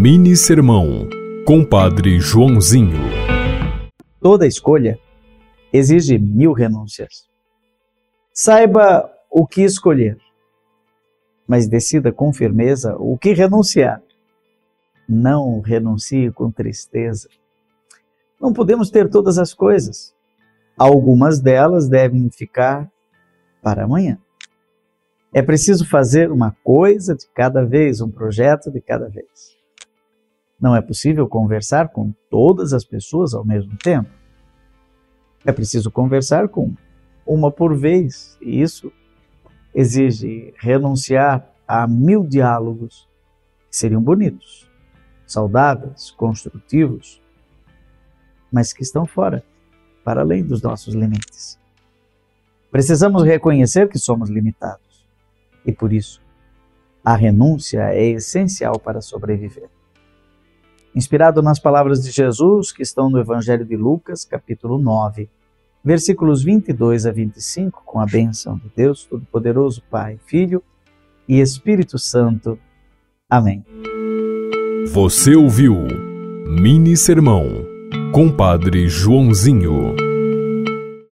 Mini Sermão, Compadre Joãozinho. Toda escolha exige mil renúncias. Saiba o que escolher, mas decida com firmeza o que renunciar. Não renuncie com tristeza. Não podemos ter todas as coisas. Algumas delas devem ficar para amanhã. É preciso fazer uma coisa de cada vez, um projeto de cada vez. Não é possível conversar com todas as pessoas ao mesmo tempo. É preciso conversar com uma por vez, e isso exige renunciar a mil diálogos que seriam bonitos, saudáveis, construtivos, mas que estão fora, para além dos nossos limites. Precisamos reconhecer que somos limitados e, por isso, a renúncia é essencial para sobreviver inspirado nas palavras de Jesus que estão no Evangelho de Lucas, capítulo 9, versículos 22 a 25, com a bênção de Deus Todo-Poderoso, Pai, Filho e Espírito Santo. Amém. Você ouviu Mini Sermão, Compadre Joãozinho.